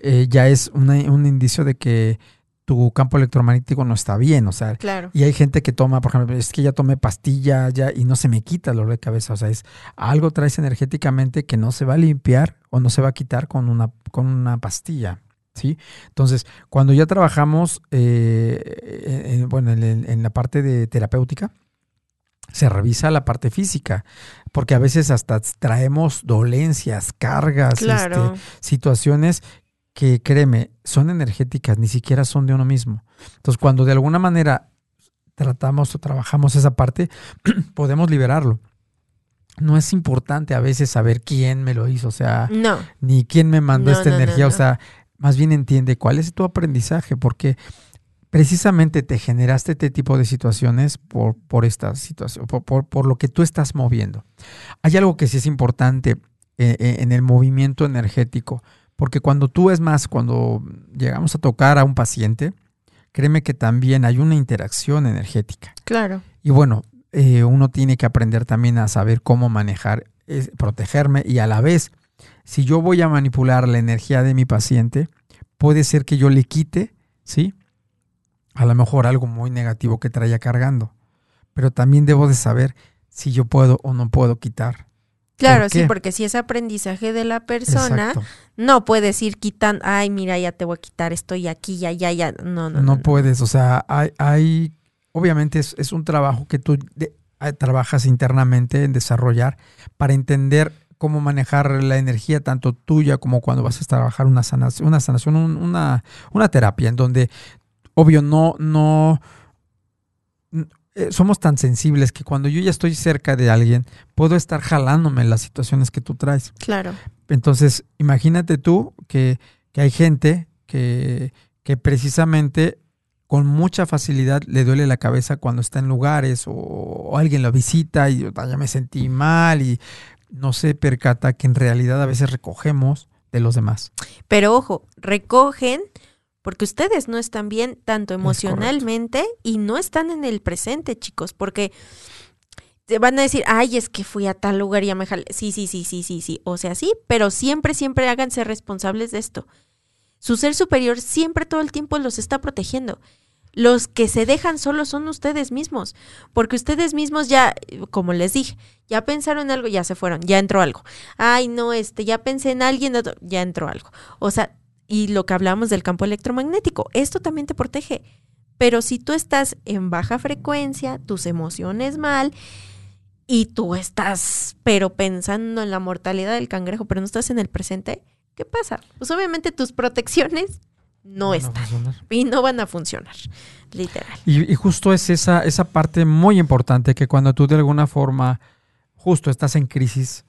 Eh, ya es un indicio de que tu campo electromagnético no está bien, o sea, claro. y hay gente que toma, por ejemplo, es que ya tomé pastilla ya y no se me quita el dolor de cabeza, o sea, es algo traes energéticamente que no se va a limpiar o no se va a quitar con una, con una pastilla, ¿sí? Entonces, cuando ya trabajamos, eh, bueno, en, la parte de terapéutica, se revisa la parte física, porque a veces hasta traemos dolencias, cargas, este, situaciones que créeme, son energéticas, ni siquiera son de uno mismo. Entonces, cuando de alguna manera tratamos o trabajamos esa parte, podemos liberarlo. No es importante a veces saber quién me lo hizo, o sea, ni quién me mandó esta energía, o sea, más bien entiende cuál es tu aprendizaje, porque precisamente te generaste este tipo de situaciones por, por esta situación, por, por, lo que tú estás moviendo. Hay algo que sí es importante eh, eh, en el movimiento energético. Porque cuando tú es más, cuando llegamos a tocar a un paciente, créeme que también hay una interacción energética. Claro. Y bueno, eh, uno tiene que aprender también a saber cómo manejar, protegerme y a la vez, si yo voy a manipular la energía de mi paciente, puede ser que yo le quite, ¿sí? A lo mejor algo muy negativo que traía cargando. Pero también debo de saber si yo puedo o no puedo quitar Claro, sí, porque si es aprendizaje de la persona, no puedes ir quitando, ay, mira, ya te voy a quitar, estoy aquí, ya, ya, ya. No, no. No, puedes, o sea, hay, hay obviamente es, es un trabajo que tú trabajas internamente en desarrollar para entender cómo manejar la energía tanto tuya como cuando vas a trabajar una sanación, una sanación, una, una terapia en donde, obvio, no, no, eh, somos tan sensibles que cuando yo ya estoy cerca de alguien, puedo estar jalándome las situaciones que tú traes. Claro. Entonces, imagínate tú que, hay gente que, que, precisamente con mucha facilidad le duele la cabeza cuando está en lugares o, alguien lo visita y ya me sentí mal y no se percata que en realidad a veces recogemos de los demás. Pero ojo, recogen porque ustedes no están bien tanto emocionalmente y no están en el presente, chicos, porque te van a decir, ay, es que fui a tal lugar y ya me jalé. Sí, sí, sí, sí, sí, sí. O sea, sí, pero siempre, siempre háganse responsables de esto. Su ser superior siempre todo el tiempo los está protegiendo. Los que se dejan solos son ustedes mismos, porque ustedes mismos ya, como les dije, ya pensaron algo, ya se fueron, ya entró algo. Ay, no, este, ya pensé en alguien, ya entró algo. O sea, y lo que hablamos del campo electromagnético. Esto también te protege. Pero si tú estás en baja frecuencia, tus emociones mal, y tú estás, pero pensando en la mortalidad del cangrejo, pero no estás en el presente, ¿qué pasa? Pues obviamente tus protecciones no, están y no van a funcionar, literal. Y, justo es esa, esa parte muy importante que cuando tú de alguna forma justo estás en crisis,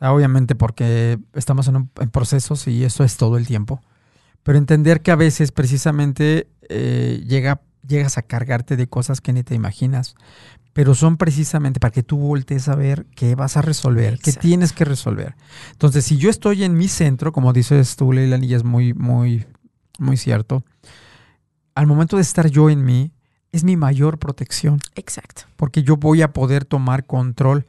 obviamente porque estamos en, procesos y eso es todo el tiempo, pero entender que a veces precisamente eh, llega, llegas a cargarte de cosas que ni te imaginas, pero son precisamente para que tú voltees a ver qué vas a resolver, qué tienes que resolver. Entonces, si yo estoy en mi centro, como dices tú, Leilani, y es muy, muy, muy cierto, al momento de estar yo en mí, es mi mayor protección. Exacto. Porque yo voy a poder tomar control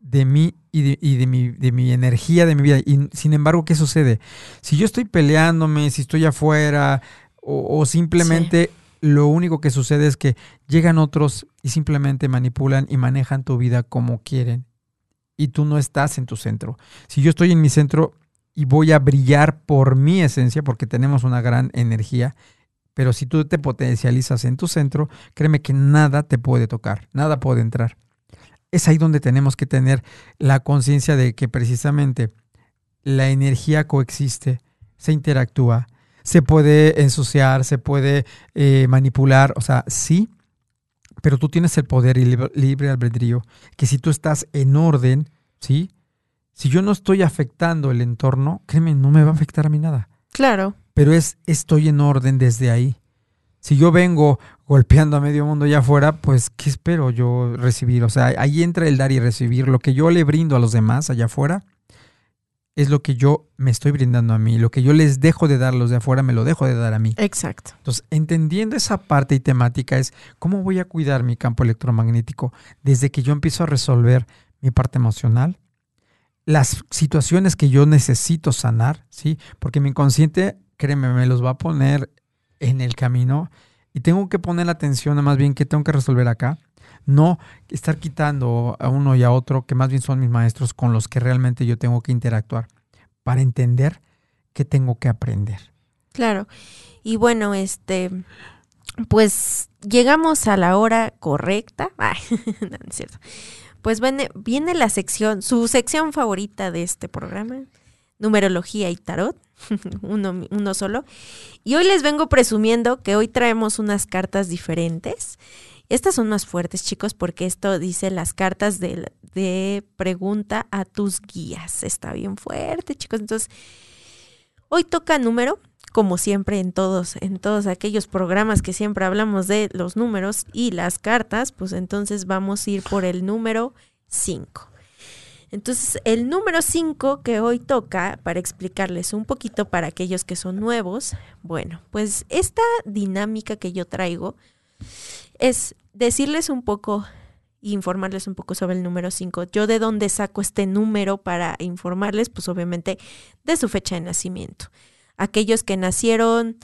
de mí y de, mi, de mi energía, de mi vida. Y sin embargo, ¿qué sucede? Si yo estoy peleándome, si estoy afuera, o, simplemente lo único que sucede es que llegan otros y simplemente manipulan y manejan tu vida como quieren. Y tú no estás en tu centro. Si yo estoy en mi centro y voy a brillar por mi esencia, porque tenemos una gran energía, pero si tú te potencializas en tu centro, créeme que nada te puede tocar, nada puede entrar. Es ahí donde tenemos que tener la conciencia de que precisamente la energía coexiste, se interactúa, se puede ensuciar, se puede eh, manipular, o sea, sí, pero tú tienes el poder y libre, albedrío, que si tú estás en orden, ¿sí? Si yo no estoy afectando el entorno, créeme, no me va a afectar a mí nada. Claro. Pero es, estoy en orden desde ahí. Si yo vengo golpeando a medio mundo allá afuera, pues, ¿qué espero yo recibir? O sea, ahí entra el dar y recibir. Lo que yo le brindo a los demás allá afuera, es lo que yo me estoy brindando a mí. Lo que yo les dejo de dar a los de afuera, me lo dejo de dar a mí. Exacto. Entonces, entendiendo esa parte y temática es cómo voy a cuidar mi campo electromagnético desde que yo empiezo a resolver mi parte emocional, las situaciones que yo necesito sanar, ¿sí? Porque mi inconsciente, créeme, me los va a poner en el camino y tengo que poner la atención a más bien qué tengo que resolver acá no estar quitando a uno y a otro, que más bien son mis maestros con los que realmente yo tengo que interactuar para entender qué tengo que aprender. Claro. Y bueno, este, pues llegamos a la hora correcta. Ay, no, es cierto. Pues viene, viene la sección, su sección favorita de este programa, numerología y tarot, uno, solo. Y hoy les vengo presumiendo que hoy traemos unas cartas diferentes estas son más fuertes, chicos, porque esto dice las cartas de, de pregunta a tus guías. Está bien fuerte, chicos. Entonces, hoy toca número, como siempre en todos, en todos aquellos programas que siempre hablamos de los números y las cartas, pues entonces vamos a ir por el número 5. Entonces, el número 5 que hoy toca, para explicarles un poquito para aquellos que son nuevos, bueno, pues esta dinámica que yo traigo es decirles un poco informarles un poco sobre el número 5. Yo de dónde saco este número para informarles, pues obviamente de su fecha de nacimiento. Aquellos que nacieron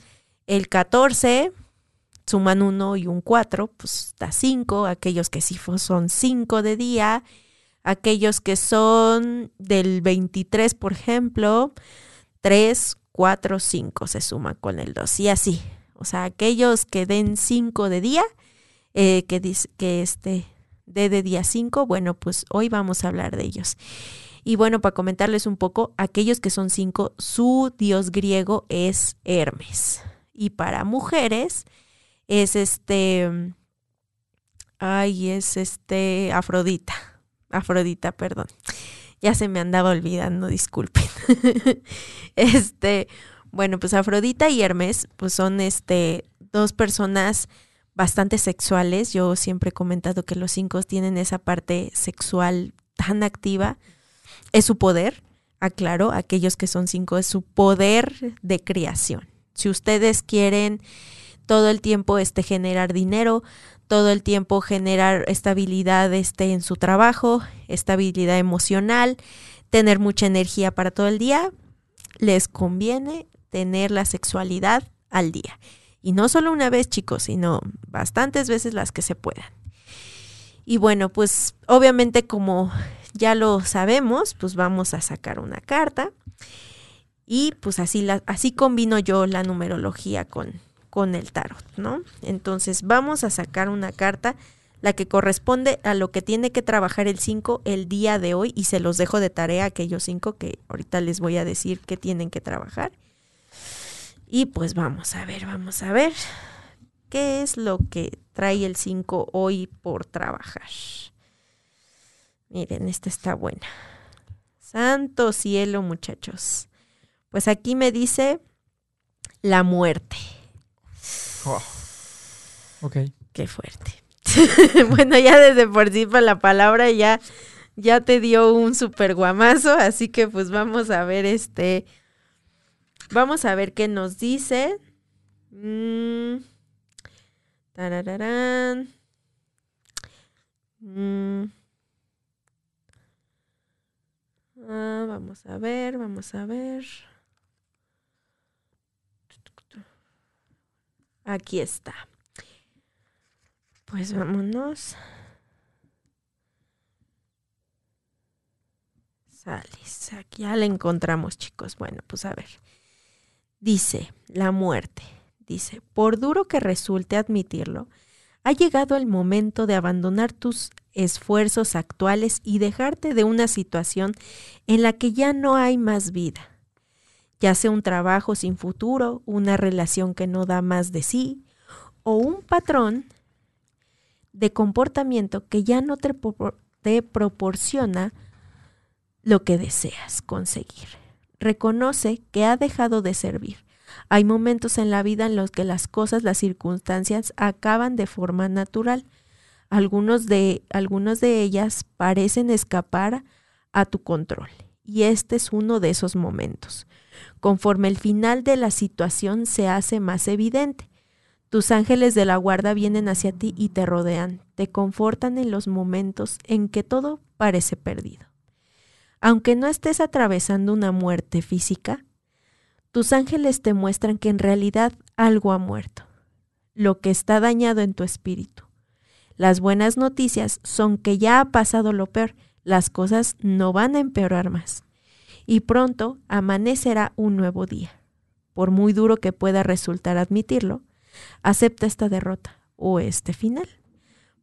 el 14, suman 1 y un 4, pues da 5. Aquellos que sí son 5 de día. Aquellos que son del 23, por ejemplo, 3, 4, 5 se suma con el 2 y así. O sea, aquellos que den 5 de día eh, que, dice, que este de, de día 5, bueno, pues hoy vamos a hablar de ellos. Y bueno, para comentarles un poco, aquellos que son cinco, su dios griego es Hermes. Y para mujeres es este, ay, es este Afrodita. Afrodita, perdón. Ya se me andaba olvidando, disculpen. este, bueno, pues Afrodita y Hermes, pues son este dos personas bastante sexuales. Yo siempre he comentado que los cinco tienen esa parte sexual tan activa. Es su poder, aclaro, aquellos que son cinco, es su poder de creación. Si ustedes quieren todo el tiempo este, generar dinero, todo el tiempo generar estabilidad este, en su trabajo, estabilidad emocional, tener mucha energía para todo el día, les conviene tener la sexualidad al día. Y no solo una vez, chicos, sino bastantes veces las que se puedan. Y bueno, pues obviamente como ya lo sabemos, pues vamos a sacar una carta. Y pues así, la, así combino yo la numerología con, con el tarot, ¿no? Entonces vamos a sacar una carta, la que corresponde a lo que tiene que trabajar el 5 el día de hoy y se los dejo de tarea aquellos 5 que ahorita les voy a decir que tienen que trabajar. Y pues vamos a ver, vamos a ver qué es lo que trae el 5 hoy por trabajar. Miren, esta está buena. Santo cielo, muchachos. Pues aquí me dice la muerte. Oh. Ok. Qué fuerte. bueno, ya desde por sí para la palabra ya, ya te dio un super guamazo, así que pues vamos a ver este, vamos a ver qué nos dice. Mm. Mm. Ah, vamos a ver, vamos a ver. Aquí está. Pues vámonos. Sales. Aquí ya la encontramos, chicos. Bueno, pues a ver. Dice, la muerte. Dice, por duro que resulte admitirlo, ha llegado el momento de abandonar tus esfuerzos actuales y dejarte de una situación en la que ya no hay más vida ya sea un trabajo sin futuro, una relación que no da más de sí, o un patrón de comportamiento que ya no te, proporciona lo que deseas conseguir. Reconoce que ha dejado de servir. Hay momentos en la vida en los que las cosas, las circunstancias acaban de forma natural. Algunos de, algunos de ellas parecen escapar a tu control. Y este es uno de esos momentos conforme el final de la situación se hace más evidente. Tus ángeles de la guarda vienen hacia ti y te rodean, te confortan en los momentos en que todo parece perdido. Aunque no estés atravesando una muerte física, tus ángeles te muestran que en realidad algo ha muerto, lo que está dañado en tu espíritu. Las buenas noticias son que ya ha pasado lo peor, las cosas no van a empeorar más y pronto amanecerá un nuevo día. Por muy duro que pueda resultar admitirlo, acepta esta derrota o este final,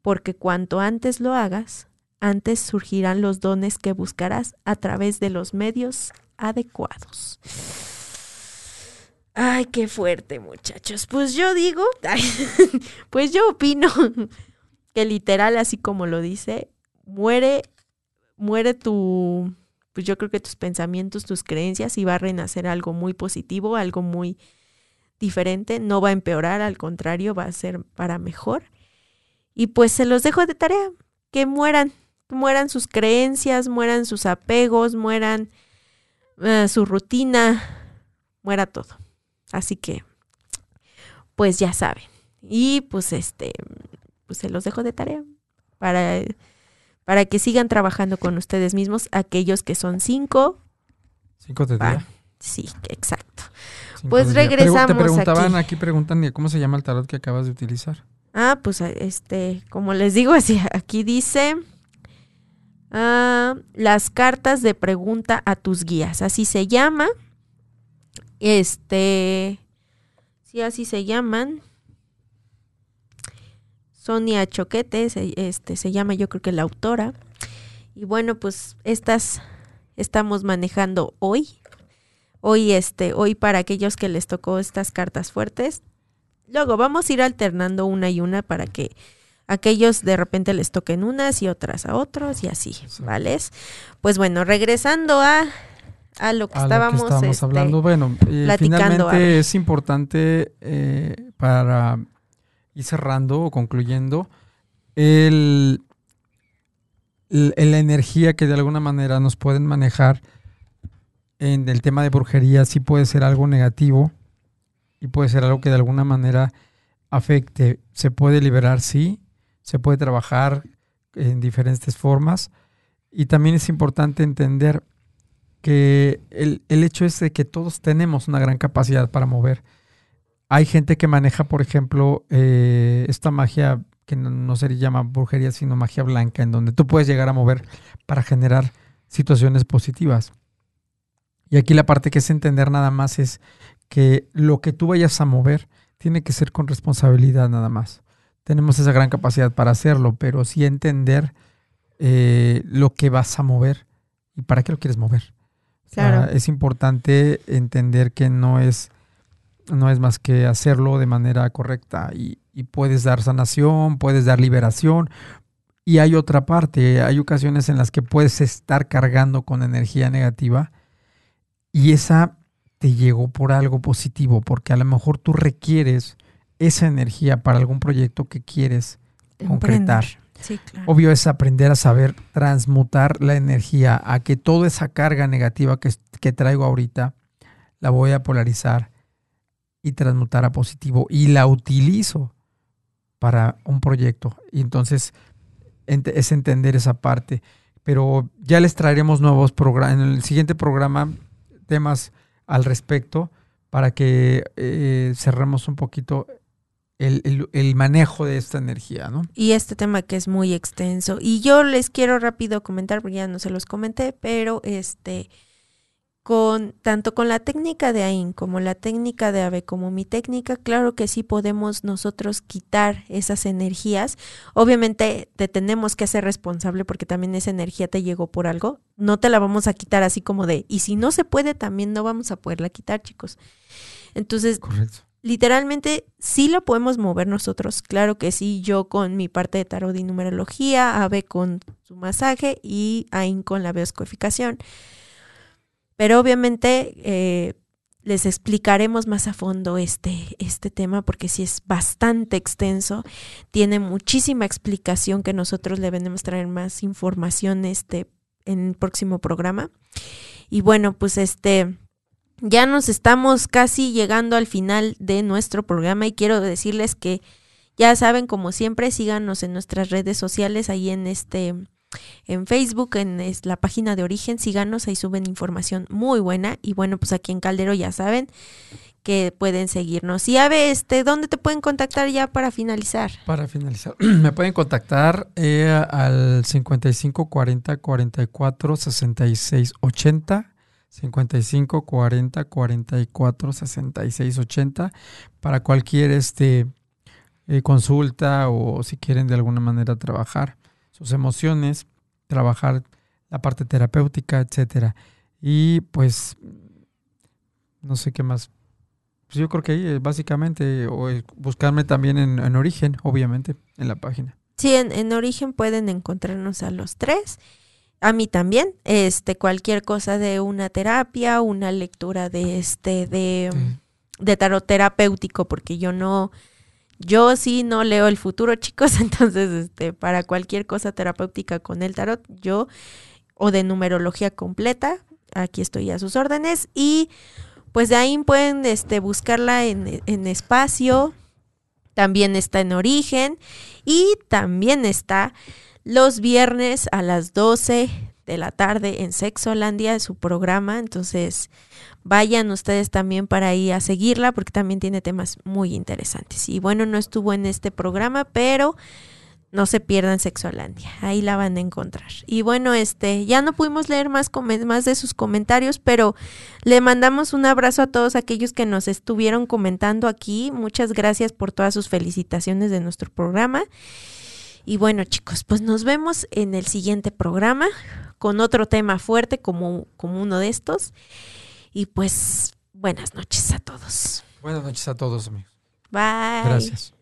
porque cuanto antes lo hagas, antes surgirán los dones que buscarás a través de los medios adecuados. Ay, qué fuerte, muchachos. Pues yo digo, pues yo opino que literal, así como lo dice, muere, muere tu, pues yo creo que tus pensamientos, tus creencias, y va a renacer algo muy positivo, algo muy diferente, no va a empeorar, al contrario, va a ser para mejor. Y pues se los dejo de tarea, que mueran, mueran sus creencias, mueran sus apegos, mueran eh, su rutina, muera todo. Así que, pues ya saben. Y pues este, pues se los dejo de tarea para para que sigan trabajando con ustedes mismos, aquellos que son cinco. Cinco de día. sí, exacto. pues regresamos. Te preguntaban, aquí. preguntan cómo se llama el tarot que acabas de utilizar. Ah, pues este, como les digo, así, aquí dice ah, las cartas de pregunta a tus guías, así se llama. Este, sí, así se llaman. Sonia Choquete, este, se llama yo creo que la autora. Y bueno, pues estas estamos manejando hoy. Hoy, este, hoy para aquellos que les tocó estas cartas fuertes. Luego vamos a ir alternando una y una para que aquellos de repente les toquen unas y otras a otros y así, ¿vale? Pues bueno, regresando a, a lo que estábamos, este, hablando, bueno, eh, finalmente es importante eh, para y cerrando o concluyendo, el, la energía que de alguna manera nos pueden manejar en el tema de brujería sí puede ser algo negativo y puede ser algo que de alguna manera afecte. Se puede liberar, sí, se puede trabajar en diferentes formas y también es importante entender que el, el hecho es de que todos tenemos una gran capacidad para mover hay gente que maneja, por ejemplo, eh, esta magia que no, se llama brujería, sino magia blanca, en donde tú puedes llegar a mover para generar situaciones positivas. Y aquí la parte que es entender nada más es que lo que tú vayas a mover tiene que ser con responsabilidad nada más. Tenemos esa gran capacidad para hacerlo, pero sí entender eh, lo que vas a mover y para qué lo quieres mover. Claro. es importante entender que no es, no es más que hacerlo de manera correcta y, y puedes dar sanación, puedes dar liberación. Y hay otra parte, hay ocasiones en las que puedes estar cargando con energía negativa y esa te llegó por algo positivo, porque a lo mejor tú requieres esa energía para algún proyecto que quieres concretar. Sí, claro. Obvio es aprender a saber transmutar la energía, a que toda esa carga negativa que, que traigo ahorita la voy a polarizar y transmutar a positivo y la utilizo para un proyecto. Y entonces ent- es entender esa parte. Pero ya les traeremos nuevos programas. En el siguiente programa, temas al respecto para que eh, cerremos un poquito el, el- el manejo de esta energía, ¿no? Y este tema que es muy extenso. Y yo les quiero rápido comentar, porque ya no se los comenté, pero este, con tanto con la técnica de AIN como la técnica de AVE como mi técnica, claro que sí podemos nosotros quitar esas energías. Obviamente te tenemos que hacer responsable porque también esa energía te llegó por algo. No te la vamos a quitar así como de, y si no se puede, también no vamos a poderla quitar, chicos. Entonces, Correcto. literalmente sí lo podemos mover nosotros. Claro que sí, yo con mi parte de tarot y numerología, Ave con su masaje y Ain con la bioscoificación. Pero obviamente eh, les explicaremos más a fondo este, este tema porque sí es bastante extenso. Tiene muchísima explicación que nosotros le venimos a traer más información este, en el próximo programa. Y bueno, pues este ya nos estamos casi llegando al final de nuestro programa y quiero decirles que ya saben, como siempre, síganos en nuestras redes sociales, ahí en este, en Facebook, en es- la página de Origen, síganos, ahí suben información muy buena. Y bueno, pues aquí en Caldero ya saben que pueden seguirnos. Y Ave, este, ¿dónde te pueden contactar ya para finalizar? Para finalizar, me pueden contactar eh, al 55 40 44 66 80. 55 40 44 66 80 para cualquier este eh, consulta o si quieren de alguna manera trabajar sus emociones, trabajar la parte terapéutica, etcétera. Y pues no sé qué más. Pues yo creo que ahí eh, básicamente o buscarme también en, en origen, obviamente, en la página. Sí, en, en Origen pueden encontrarnos a los tres. A mí también, este, cualquier cosa de una terapia, una lectura de este, de, de tarot terapéutico, porque yo no, yo sí no leo el futuro, chicos, entonces, este, para cualquier cosa terapéutica con el tarot, yo, o de numerología completa, aquí estoy a sus órdenes, y pues de ahí pueden, este, buscarla en, en espacio, también está en origen, y también está los viernes a las 12 de la tarde en Sexolandia, su programa. Entonces, vayan ustedes también para ahí a seguirla porque también tiene temas muy interesantes. Y bueno, no estuvo en este programa, pero no se pierdan Sexolandia. Ahí la van a encontrar. Y bueno, este, ya no pudimos leer más, más de sus comentarios, pero le mandamos un abrazo a todos aquellos que nos estuvieron comentando aquí. Muchas gracias por todas sus felicitaciones de nuestro programa. Y bueno, chicos, pues nos vemos en el siguiente programa con otro tema fuerte como, como uno de estos. Y pues buenas noches a todos. Buenas noches a todos, amigos. Bye. Gracias.